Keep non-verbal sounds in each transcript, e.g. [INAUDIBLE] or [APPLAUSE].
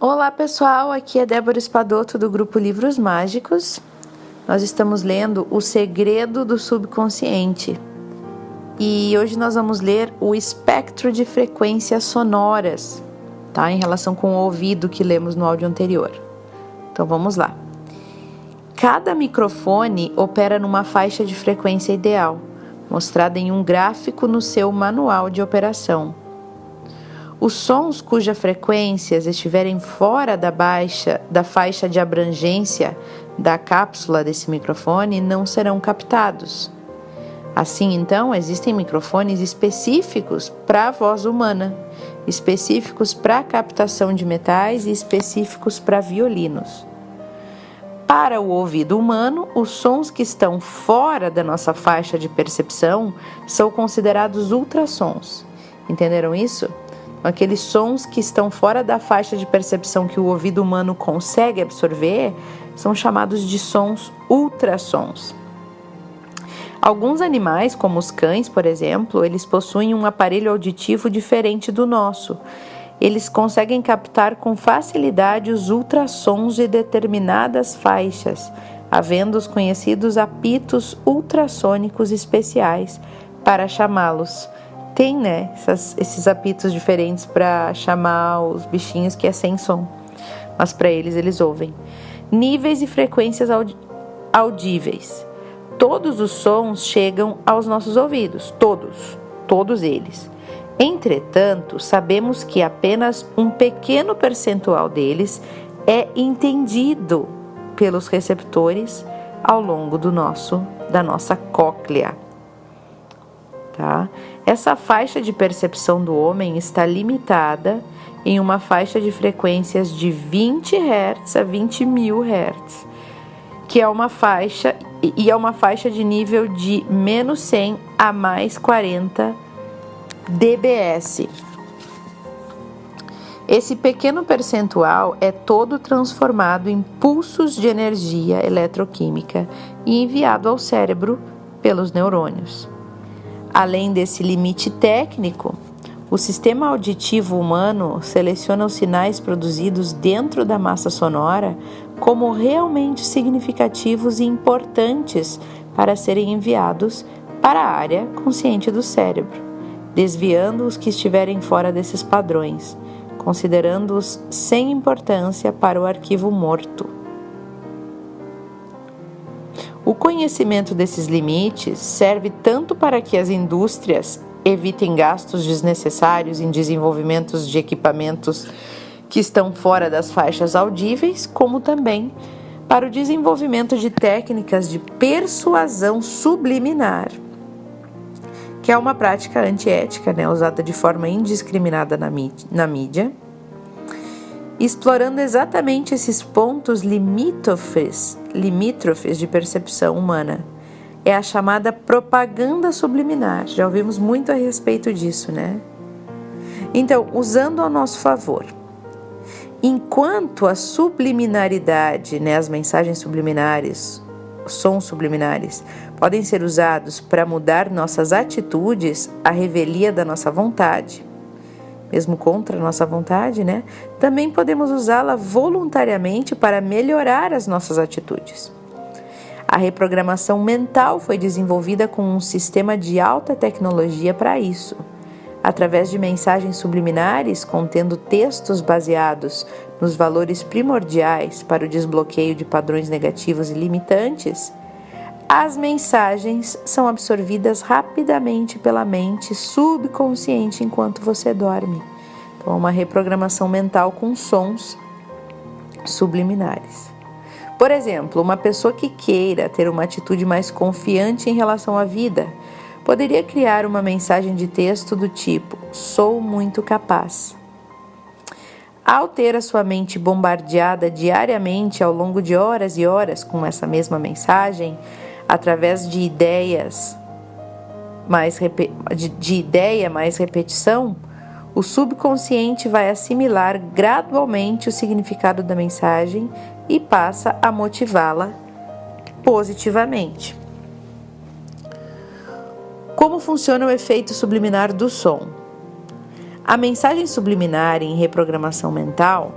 Olá pessoal, aqui é Débora Espadoto do grupo Livros Mágicos. Nós estamos lendo O Segredo do Subconsciente e hoje nós vamos ler o espectro de frequências sonoras, tá? Em relação com o ouvido que lemos no áudio anterior. Então vamos lá. Cada microfone opera numa faixa de frequência ideal, mostrada em um gráfico no seu manual de operação. Os sons cujas frequências estiverem fora da baixa da faixa de abrangência da cápsula desse microfone não serão captados. Assim, então, existem microfones específicos para a voz humana, específicos para captação de metais e específicos para violinos. Para o ouvido humano, os sons que estão fora da nossa faixa de percepção são considerados ultrassons. Entenderam isso? Aqueles sons que estão fora da faixa de percepção que o ouvido humano consegue absorver, são chamados de sons ultrassons. Alguns animais, como os cães, por exemplo, eles possuem um aparelho auditivo diferente do nosso. Eles conseguem captar com facilidade os ultrassons de determinadas faixas, havendo os conhecidos apitos ultrassônicos especiais para chamá-los tem, né, essas, esses apitos diferentes para chamar os bichinhos que é sem som, mas para eles eles ouvem. Níveis e frequências audíveis. Todos os sons chegam aos nossos ouvidos, todos, todos eles. Entretanto, sabemos que apenas um pequeno percentual deles é entendido pelos receptores ao longo do nosso da nossa cóclea. Tá? Essa faixa de percepção do homem está limitada em uma faixa de frequências de 20 Hz a 20 mil Hz, que é uma faixa e é uma faixa de nível de menos 100 a mais 40 dBs. Esse pequeno percentual é todo transformado em pulsos de energia eletroquímica e enviado ao cérebro pelos neurônios. Além desse limite técnico, o sistema auditivo humano seleciona os sinais produzidos dentro da massa sonora como realmente significativos e importantes para serem enviados para a área consciente do cérebro, desviando os que estiverem fora desses padrões, considerando-os sem importância para o arquivo morto. O conhecimento desses limites serve tanto para que as indústrias evitem gastos desnecessários em desenvolvimentos de equipamentos que estão fora das faixas audíveis, como também para o desenvolvimento de técnicas de persuasão subliminar, que é uma prática antiética, né, usada de forma indiscriminada na mídia, na mídia explorando exatamente esses pontos limítrofes, limítrofes de percepção humana. É a chamada propaganda subliminar. Já ouvimos muito a respeito disso, né? Então, usando ao nosso favor. Enquanto a subliminaridade, né, as mensagens subliminares, sons subliminares, podem ser usados para mudar nossas atitudes, a revelia da nossa vontade, mesmo contra nossa vontade, né? Também podemos usá-la voluntariamente para melhorar as nossas atitudes. A reprogramação mental foi desenvolvida com um sistema de alta tecnologia para isso. Através de mensagens subliminares contendo textos baseados nos valores primordiais para o desbloqueio de padrões negativos e limitantes, as mensagens são absorvidas rapidamente pela mente subconsciente enquanto você dorme. Então, é uma reprogramação mental com sons subliminares. Por exemplo, uma pessoa que queira ter uma atitude mais confiante em relação à vida poderia criar uma mensagem de texto do tipo: Sou muito capaz. Ao ter a sua mente bombardeada diariamente ao longo de horas e horas com essa mesma mensagem, através de ideias mais de, de ideia mais repetição, o subconsciente vai assimilar gradualmente o significado da mensagem e passa a motivá-la positivamente. Como funciona o efeito subliminar do som? A mensagem subliminar em reprogramação mental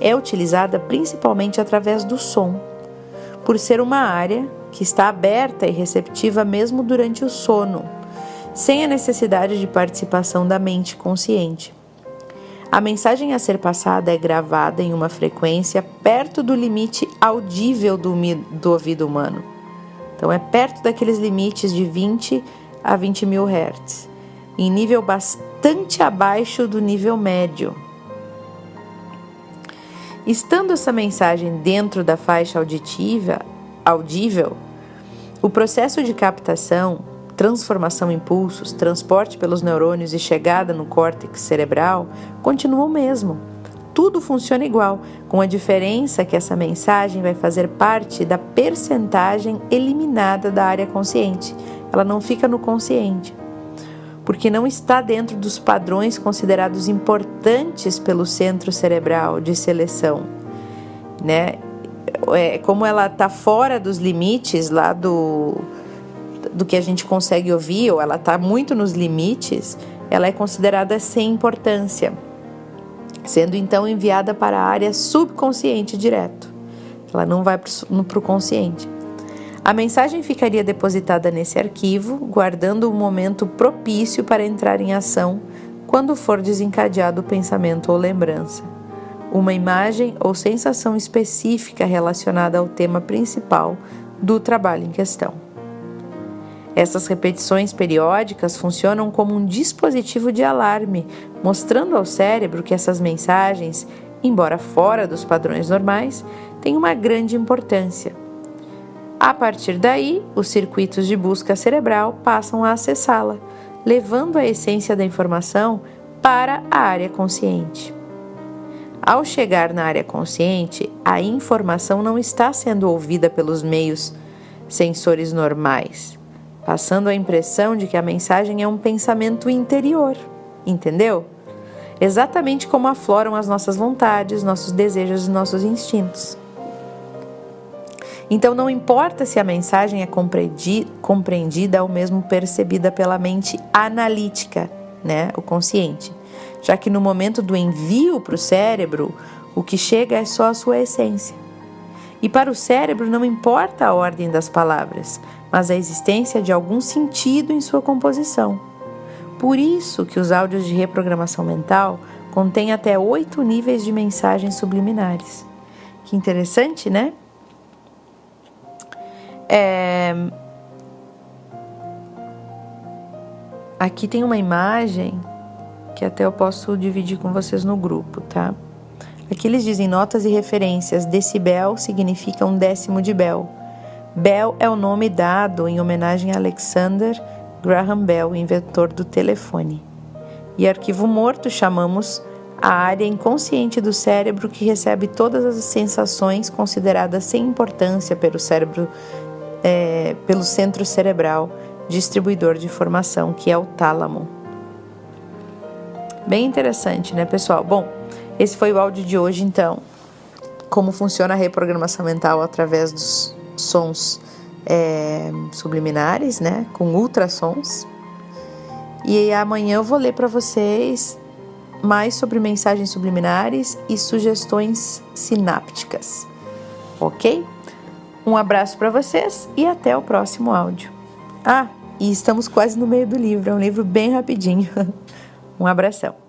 é utilizada principalmente através do som, por ser uma área que está aberta e receptiva mesmo durante o sono, sem a necessidade de participação da mente consciente. A mensagem a ser passada é gravada em uma frequência perto do limite audível do, do ouvido humano. Então, é perto daqueles limites de 20 a 20 mil hertz, em nível bastante abaixo do nível médio. Estando essa mensagem dentro da faixa auditiva, audível, o processo de captação, transformação em impulsos, transporte pelos neurônios e chegada no córtex cerebral continua o mesmo. Tudo funciona igual, com a diferença que essa mensagem vai fazer parte da percentagem eliminada da área consciente. Ela não fica no consciente porque não está dentro dos padrões considerados importantes pelo centro cerebral de seleção, né? É, como ela está fora dos limites lá do, do que a gente consegue ouvir, ou ela está muito nos limites, ela é considerada sem importância, sendo então enviada para a área subconsciente direto. Ela não vai para o consciente. A mensagem ficaria depositada nesse arquivo, guardando o momento propício para entrar em ação quando for desencadeado o pensamento ou lembrança. Uma imagem ou sensação específica relacionada ao tema principal do trabalho em questão. Essas repetições periódicas funcionam como um dispositivo de alarme, mostrando ao cérebro que essas mensagens, embora fora dos padrões normais, têm uma grande importância a partir daí, os circuitos de busca cerebral passam a acessá-la, levando a essência da informação para a área consciente. Ao chegar na área consciente, a informação não está sendo ouvida pelos meios sensores normais, passando a impressão de que a mensagem é um pensamento interior, entendeu? Exatamente como afloram as nossas vontades, nossos desejos e nossos instintos. Então, não importa se a mensagem é compreendida ou mesmo percebida pela mente analítica, né, o consciente, já que no momento do envio para o cérebro, o que chega é só a sua essência. E para o cérebro não importa a ordem das palavras, mas a existência de algum sentido em sua composição. Por isso que os áudios de reprogramação mental contêm até oito níveis de mensagens subliminares. Que interessante, né? É... Aqui tem uma imagem que até eu posso dividir com vocês no grupo, tá? Aqui eles dizem notas e referências. Decibel significa um décimo de Bell. Bell é o nome dado em homenagem a Alexander Graham Bell, inventor do telefone. E arquivo morto chamamos a área inconsciente do cérebro que recebe todas as sensações consideradas sem importância pelo cérebro é, pelo centro cerebral distribuidor de informação, que é o tálamo. Bem interessante, né, pessoal? Bom, esse foi o áudio de hoje, então. Como funciona a reprogramação mental através dos sons é, subliminares, né, com ultrassons. E amanhã eu vou ler para vocês mais sobre mensagens subliminares e sugestões sinápticas, ok? Um abraço para vocês e até o próximo áudio. Ah, e estamos quase no meio do livro, é um livro bem rapidinho. [LAUGHS] Um abração.